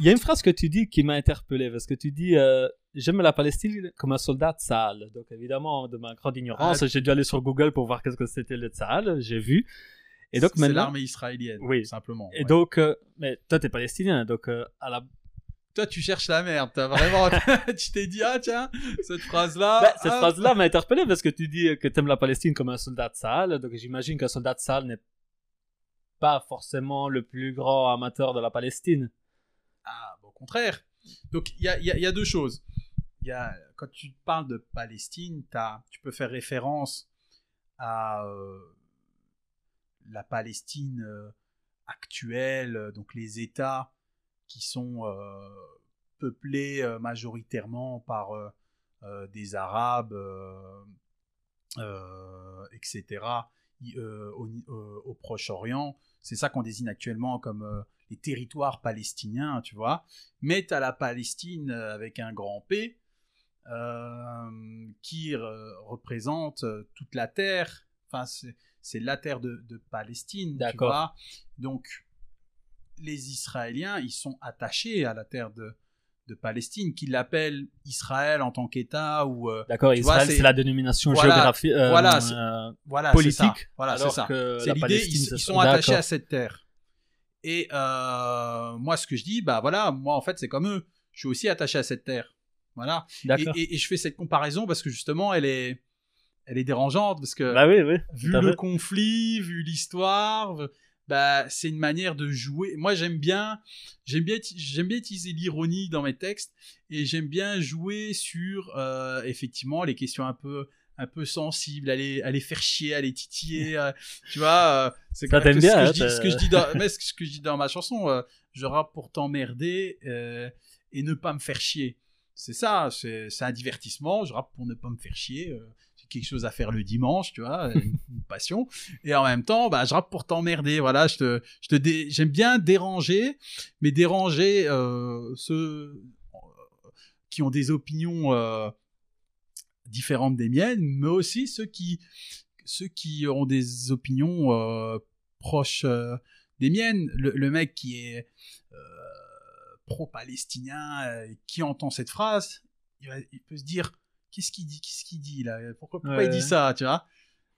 Il y a une phrase que tu dis qui m'a interpellé parce que tu dis euh, j'aime la Palestine comme un soldat sale. Donc évidemment de ma grande ignorance, Ah. j'ai dû aller sur Google pour voir qu'est-ce que c'était le Tzahal. J'ai vu. Et donc c'est l'armée israélienne, Oui. simplement. Et ouais. donc, euh, mais toi t'es palestinien, donc euh, à la toi, tu cherches la merde. T'as vraiment, tu t'es dit ah tiens, cette phrase-là. Bah, cette ah, phrase-là m'a interpellé parce que tu dis que tu aimes la Palestine comme un soldat de salle. Donc j'imagine qu'un soldat de salle n'est pas forcément le plus grand amateur de la Palestine. Ah, bah, au contraire. Donc, il y a, deux choses. Quand tu parles de Palestine, tu peux faire référence à euh, la Palestine euh, actuelle, euh, donc les États qui sont peuplés majoritairement par des Arabes, etc., au, Proche-Orient. C'est ça qu'on désigne actuellement comme les territoires palestiniens, tu vois. Mais tu as la Palestine euh, avec un grand P euh, qui représente euh, toute la terre. Enfin, c'est- la terre de, de Palestine, tu D'accord. vois. Donc, les Israéliens, ils sont attachés à la terre de, de Palestine, qu'ils l'appellent Israël en tant qu'État ou euh, D'accord, Israël c'est- la dénomination Voilà, géographique, euh, voilà, euh, voilà, politique. c'est ça. Voilà, c'est ça. C'est l'idée, ils, sont attachés à cette terre. Et euh, moi, ce que je dis, bah voilà, moi en fait, c'est comme eux. Je suis aussi attaché à cette terre. Voilà. Et, et- et je fais cette comparaison parce que justement, elle est, elle est dérangeante parce que Bah oui, oui. vu le fait. conflit, vu l'histoire, bah c'est une manière de jouer. Moi, j'aime bien, j'aime bien, j'aime bien utiliser l'ironie dans mes textes et j'aime bien jouer sur euh, effectivement les questions un peu un peu sensibles, aller aller faire chier, aller titiller, euh, tu vois. euh, c'est que bien, ce que, hein, je dis, ce que je dis dans, mais ce que je dis dans ma chanson, je rappe pour t'emmerder et ne pas me faire chier. C'est ça, c'est c'est un divertissement. Je rappe pour ne pas me faire chier. Quelque chose à faire le dimanche, tu vois, une, passion. Et en même temps, bah, je rappe pour t'emmerder. Voilà, je te, je te j'aime bien déranger, mais déranger euh, ceux euh, qui ont des opinions euh, différentes des miennes, mais aussi ceux qui, ceux qui ont des opinions proches des miennes. Le, mec qui est pro-palestinien, qui entend cette phrase, il peut se dire qu'est-ce qu'il dit, qu'est-ce qu'il dit là, pourquoi, pourquoi Ouais. il dit ça, tu vois?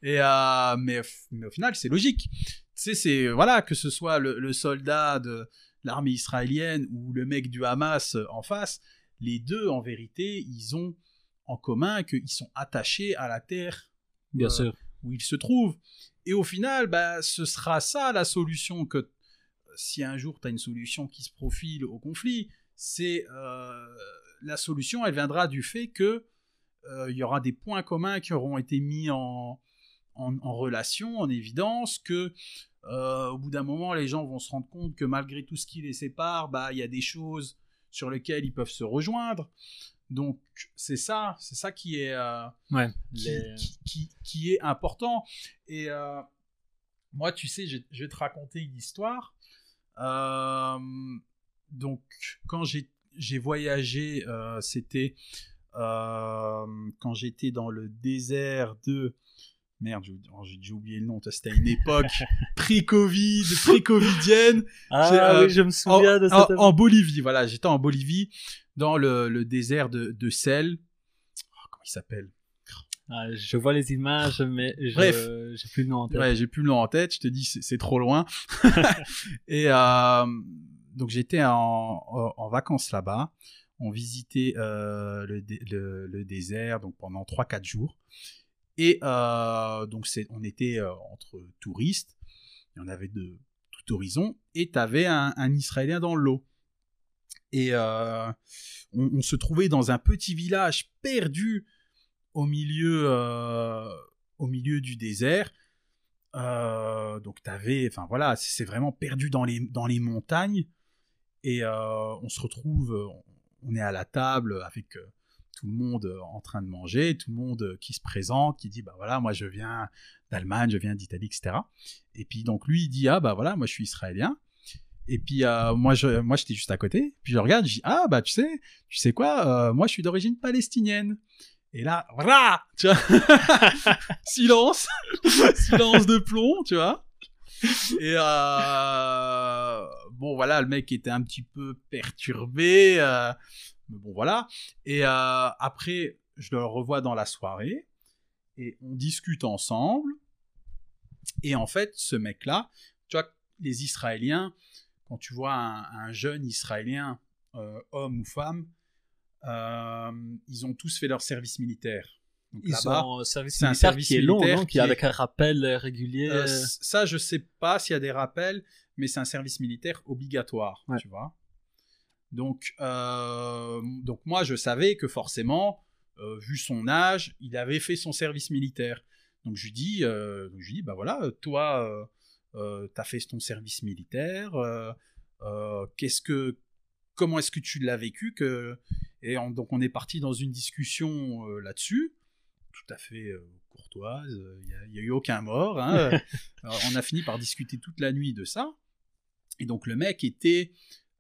Et euh, mais, mais au final, c'est logique. Tu sais, c'est voilà que ce soit le, le soldat de l'armée israélienne ou le mec du Hamas euh, en face, les deux en vérité, ils ont en commun qu'ils sont attachés à la terre Bien euh, sûr. où il se trouve. Et au final, bah, ce sera ça la solution que euh, si un jour tu as une solution qui se profile au conflit, c'est euh, la solution, elle viendra du fait que il y aura des points communs qui auront été mis en, en, en relation, en évidence, que euh, au bout d'un moment, les gens vont se rendre compte que malgré tout ce qui les sépare, bah il y a des choses sur lesquelles ils peuvent se rejoindre. Donc c'est ça, c'est ça qui est euh, Ouais. qui, les- qui- qui- qui est important. Et euh, moi, tu sais, je, je vais te raconter une histoire. Euh, donc, quand j'ai j'ai voyagé, euh, c'était euh, quand j'étais dans le désert de... Merde, j'ai oh, déjà oublié le nom. C'était une époque pré-Covid, pré-covidienne Ah c'est, euh, oui, je me souviens en, de cette. en Bolivie, voilà, j'étais en Bolivie, dans le, le désert de, de sel. Oh, comment il s'appelle? Ah, je vois les images, mais je... J'ai plus le nom en tête. Ouais, j'ai plus le nom en tête, je te dis, c'est c'est trop loin. et euh, donc j'étais en vacances là-bas. On visitait euh, le, le, désert donc pendant 3-4 jours. Et euh, donc on était euh, entre touristes, il y en avait de tout horizon, et tu avais un, Israélien dans l'eau. Et on, se trouvait dans un petit village perdu au milieu, au milieu du désert. Donc t'avais, enfin voilà, c'est vraiment perdu dans les dans les montagnes et on se retrouve, on est à la table avec euh, tout le monde euh, en train de manger, tout le monde euh, qui se présente, qui dit bah voilà, moi je viens d'Allemagne, je viens d'Italie, etc. Et puis donc lui il dit ah bah voilà, moi je suis israélien. Et puis moi je moi j'étais juste à côté. Puis je regarde, je dis ah bah tu sais, tu sais quoi, moi je suis d'origine palestinienne. Et là, voilà, tu vois, silence, silence de plomb, tu vois. Et bon, voilà, le mec était un petit peu perturbé. mais bon, voilà. Et après, je le revois dans la soirée. Et on discute ensemble. Et en fait, ce mec-là, tu vois, les Israéliens, quand tu vois un, jeune Israélien, homme ou femme, ils ont tous fait leur service militaire. Ils ont un service militaire un service qui est long, non qui, est avec un rappel régulier. Euh, ça, je sais pas s'il y a des rappels, mais c'est un service militaire obligatoire, tu vois. Donc, euh, donc moi, je savais que forcément, euh, vu son âge, il avait fait son service militaire. Donc je lui dis, je lui dis, bah voilà, toi, tu as fait ton service militaire. Qu'est-ce que, comment est-ce que tu l'as vécu que et donc on est parti dans une discussion là-dessus tout à fait euh, courtoise. Il n'y a, eu aucun mort. Hein. on a fini par discuter toute la nuit de ça. Et donc le mec était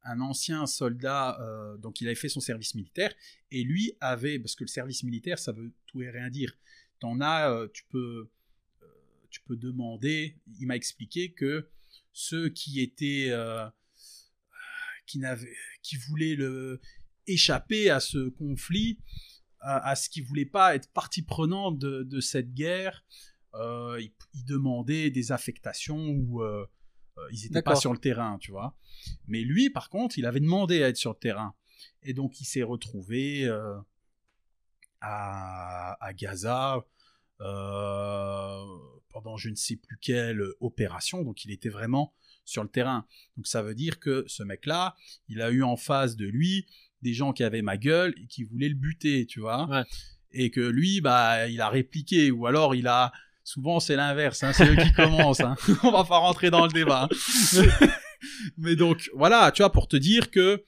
un ancien soldat, euh, donc il avait fait son service militaire, et lui avait, parce que le service militaire, ça veut tout et rien dire. T'en as, euh, tu peux, tu peux demander. Il m'a expliqué que ceux qui étaient, qui n'avaient, qui voulaient le échapper à ce conflit, à, ce qu'il voulait pas être partie prenante de, cette guerre. Euh, il, demandait des affectations où euh, euh, ils n'étaient pas sur le terrain, tu vois. Mais lui, par contre, il avait demandé à être sur le terrain. Et donc, il s'est retrouvé à, à, Gaza pendant je ne sais plus quelle opération. Donc, il était vraiment sur le terrain. Donc, ça veut dire que ce mec-là, il a eu en face de lui des gens qui avaient ma gueule et qui voulaient le buter, tu vois. Et que lui, bah, il a répliqué, ou alors il a. Souvent, c'est l'inverse, hein, c'est eux qui commencent. Hein. On va pas rentrer dans le débat. Mais donc, voilà, tu vois, pour te dire que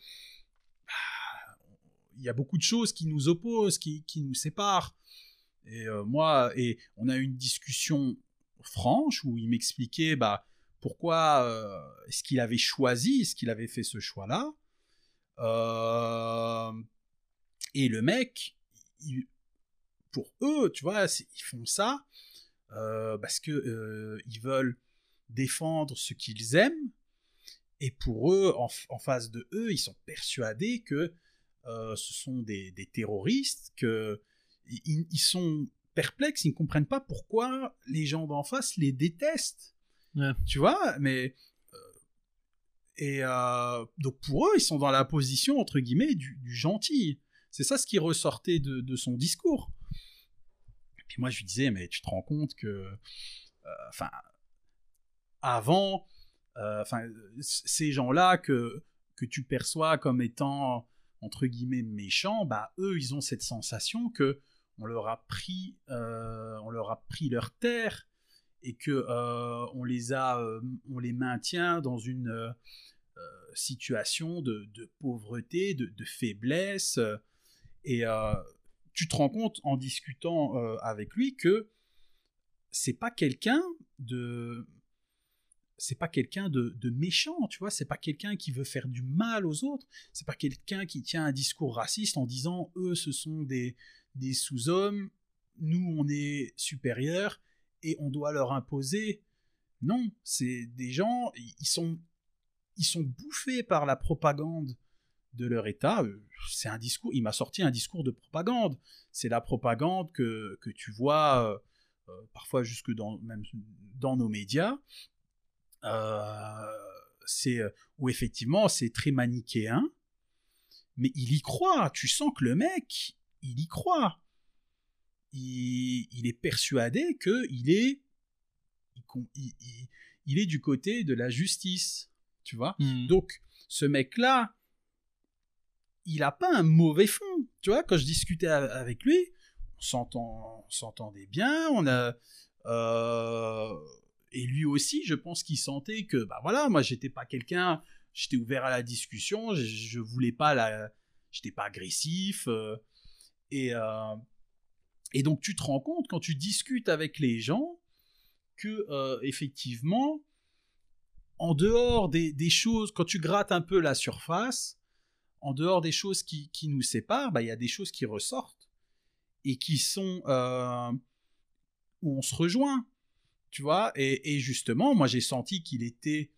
bah, il y a beaucoup de choses qui nous opposent, qui, qui nous séparent. Et euh, moi, et on a eu une discussion franche où il m'expliquait bah, pourquoi euh, est-ce qu'il avait choisi, est-ce qu'il avait fait ce choix-là. Euh, et le mec, pour eux, tu vois, ils font ça euh, parce que euh, ils veulent défendre ce qu'ils aiment. Et pour eux, en, face de eux, ils sont persuadés que ce sont des, terroristes, que ils, sont perplexes, ils ne comprennent pas pourquoi les gens d'en face les détestent. Tu vois, mais et euh, donc pour eux, ils sont dans la position, entre guillemets, du, gentil. C'est ça ce qui ressortait de, son discours. Et puis moi, je lui disais, mais tu te rends compte que, euh, enfin, avant, euh, enfin, ces gens-là que, que tu perçois comme étant, entre guillemets, méchants, bah, eux, ils ont cette sensation que on leur a pris, on leur a pris leur terre et que on les a, on les maintient dans une situation de, pauvreté, de, faiblesse. Euh, et euh, tu te rends compte en discutant euh, avec lui que c'est pas quelqu'un de c'est pas quelqu'un de, méchant, tu vois, c'est pas quelqu'un qui veut faire du mal aux autres, c'est pas quelqu'un qui tient un discours raciste en disant eux ce sont des, des sous-hommes, nous on est supérieurs et on doit leur imposer. Non, c'est des gens, ils sont ils sont bouffés par la propagande de leur État. Euh, c'est un discours, il m'a sorti un discours de propagande. C'est la propagande que, que tu vois euh, euh, parfois jusque dans, même dans nos médias. c'est où effectivement c'est très manichéen, mais il y croit. Tu sens que le mec, il y croit. Il, il est persuadé que il est, il, est du côté de la justice tu vois. Hmm. Donc, ce mec-là, il a pas un mauvais fond, tu vois. Quand je discutais avec lui, on s'entendait bien, on a. Euh, et lui aussi, je pense qu'il sentait que, bah voilà, moi, j'étais pas quelqu'un, j'étais ouvert à la discussion, je, je voulais pas la. J'étais pas agressif. Euh, et, euh, et donc, tu te rends compte quand tu discutes avec les gens que, effectivement, en dehors des, choses, quand tu grattes un peu la surface, en dehors des choses qui, nous séparent, bah, il y a des choses qui ressortent et qui sont euh, où on se rejoint, tu vois? Et, justement, moi j'ai senti qu'il était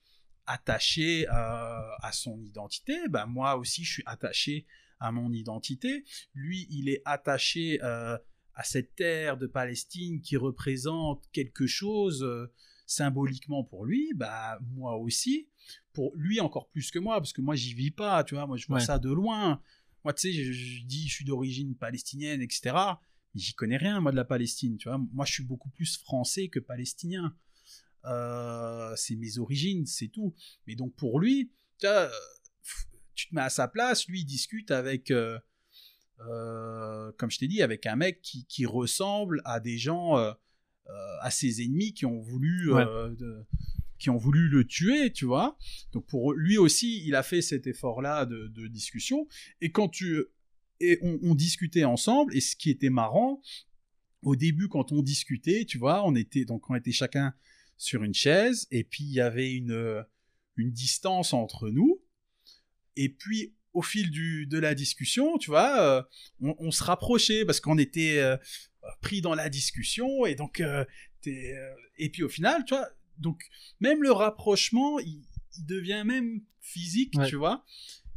attaché à son identité. Ben, moi aussi, je suis attaché à mon identité. Lui, il est attaché à cette terre de Palestine qui représente quelque chose symboliquement pour lui. Bah, moi aussi. Pour lui encore plus que moi, parce que moi, j'y vis pas, tu vois. Moi, je vois ça de loin. Moi, tu sais, je, dis, je suis d'origine palestinienne, etc. Mais j'y connais rien, moi, de la Palestine, tu vois. Moi, je suis beaucoup plus français que palestinien. Euh, c'est mes origines, c'est tout. Mais donc, pour lui, tu, tu te mets à sa place, lui, il discute avec... Euh, euh, comme je t'ai dit, avec un mec qui, qui, ressemble à des gens, à ses ennemis qui ont voulu qui ont voulu le tuer, tu vois. Donc pour lui aussi, il a fait cet effort-là de, discussion. Et quand tu et on, discutait ensemble, et ce qui était marrant, au début quand on discutait, tu vois, on était donc on était chacun sur une chaise, et puis il y avait une une distance entre nous. Et puis au fil du, de la discussion, tu vois, euh, on, se rapprochait parce qu'on était euh, pris dans la discussion et donc euh, et puis au final, tu vois, donc même le rapprochement, il, devient même physique, tu vois.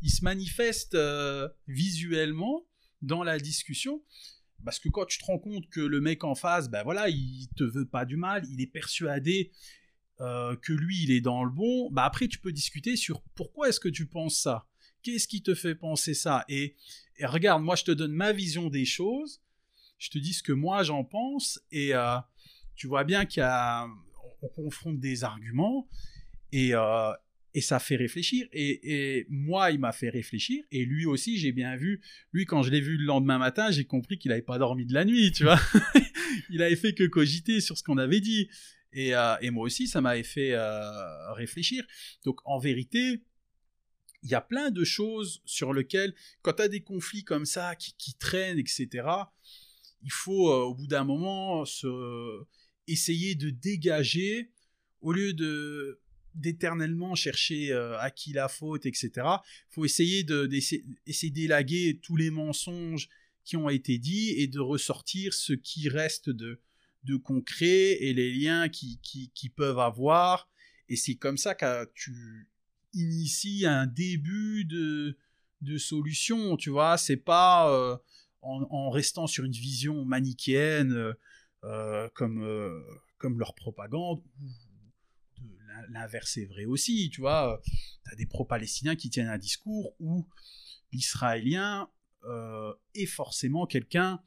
Il se manifeste euh, visuellement dans la discussion. Parce que quand tu te rends compte que le mec en face, ben voilà, il te veut pas du mal, il est persuadé euh, que lui, il est dans le bon, bah après, tu peux discuter sur pourquoi est-ce que tu penses ça? Qu'est-ce qui te fait penser ça? Et, regarde, moi, je te donne ma vision des choses, je te dis ce que moi, j'en pense, et euh, tu vois bien qu'il y a on confronte des arguments et, euh, ça fait réfléchir. Et, moi, il m'a fait réfléchir. Et lui aussi, j'ai bien vu. Lui, quand je l'ai vu le lendemain matin, j'ai compris qu'il n'avait pas dormi de la nuit, tu vois. il avait fait que cogiter sur ce qu'on avait dit. Et, euh, moi aussi, ça m'avait fait réfléchir. Donc, en vérité, il y a plein de choses sur lesquelles, quand tu as des conflits comme ça qui traînent, etc., il faut, au bout d'un moment, se essayer de dégager au lieu de d'éternellement chercher euh, à qui la faute, etc. Il faut essayer d'élaguer tous les mensonges qui ont été dits et de ressortir ce qui reste de, de concret et les liens qui, qui, qui peuvent avoir. Et c'est comme ça que tu inities un début de, de solution, tu vois. C'est pas euh, en, en, restant sur une vision manichéenne. Euh, euh, comme, euh, comme leur propagande. L'inverse est vrai aussi, tu vois. Tu as des pro-palestiniens qui tiennent un discours où l'israélien euh, est forcément quelqu'un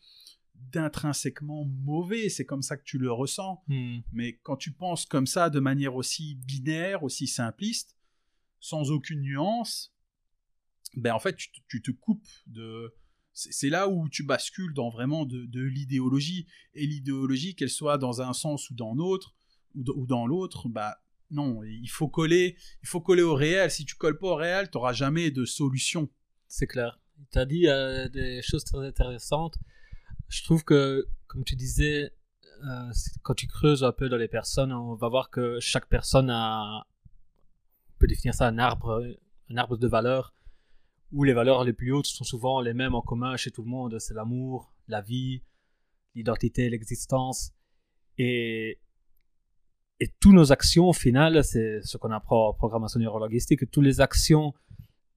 d'intrinsèquement mauvais, c'est comme ça que tu le ressens. Hmm. Mais quand tu penses comme ça de manière aussi binaire, aussi simpliste, sans aucune nuance, ben en fait tu te coupes de, c'est là où tu bascules dans vraiment de, l'idéologie. Et l'idéologie, qu'elle soit dans un sens ou dans l'autre, ou, dans l'autre, bah non, il faut coller, il faut coller au réel. Si tu colles pas au réel, tu n'auras jamais de solution. C'est clair. Tu as dit euh, des choses très intéressantes. Je trouve que, comme tu disais, euh, quand tu creuses un peu dans les personnes, on va voir que chaque personne a, on peut définir ça un arbre, un arbre de valeurs où les valeurs les plus hautes sont souvent les mêmes en commun chez tout le monde. C'est l'amour, la vie, l'identité, l'existence. Et, et toutes nos actions, au final, c'est ce qu'on apprend en programmation neurolinguistique, toutes les actions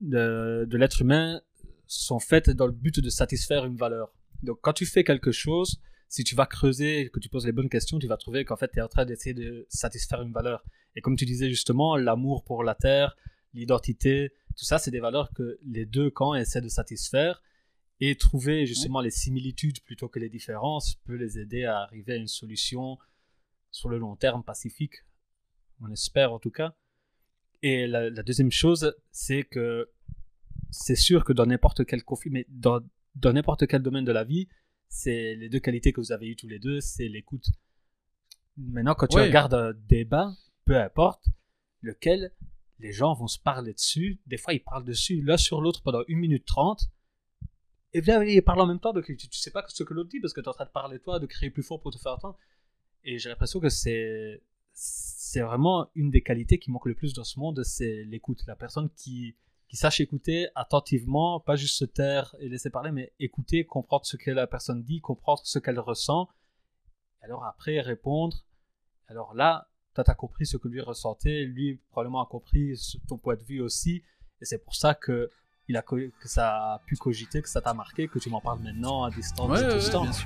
de, de l'être humain sont faites dans le but de satisfaire une valeur. Donc quand tu fais quelque chose, si tu vas creuser, que tu poses les bonnes questions, tu vas trouver qu'en fait tu es en train d'essayer de satisfaire une valeur. Et comme tu disais justement, l'amour pour la terre, l'identité, tout ça, c'est des valeurs que les deux camps essaient de satisfaire et trouver justement les similitudes plutôt que les différences peut les aider à arriver à une solution sur le long terme pacifique. On espère en tout cas. Et la, deuxième chose, c'est que c'est sûr que dans n'importe quel conflit, mais dans, n'importe quel domaine de la vie, c'est les deux qualités que vous avez eues tous les deux, c'est l'écoute. Maintenant, quand tu regardes un débat, peu importe lequel, les gens vont se parler dessus. Des fois, ils parlent dessus l'un sur l'autre pendant une minute trente. Et bien, ils parlent en même temps, donc tu, ne sais pas ce que l'autre dit parce que tu es en train de parler toi, de crier plus fort pour te faire entendre. Et j'ai l'impression que c'est c'est vraiment une des qualités qui manque le plus dans ce monde, c'est l'écoute. La personne qui, qui sache écouter attentivement, pas juste se taire et laisser parler, mais écouter, comprendre ce que la personne dit, comprendre ce qu'elle ressent. Alors après, répondre. Alors là, toi, tu as compris ce que lui ressentait, lui probablement a compris ton point de vue aussi, et c'est pour ça que, il a, que ça a pu cogiter, que ça t'a marqué, que tu m'en parles maintenant à distance. Ouais, ouais, bien sûr.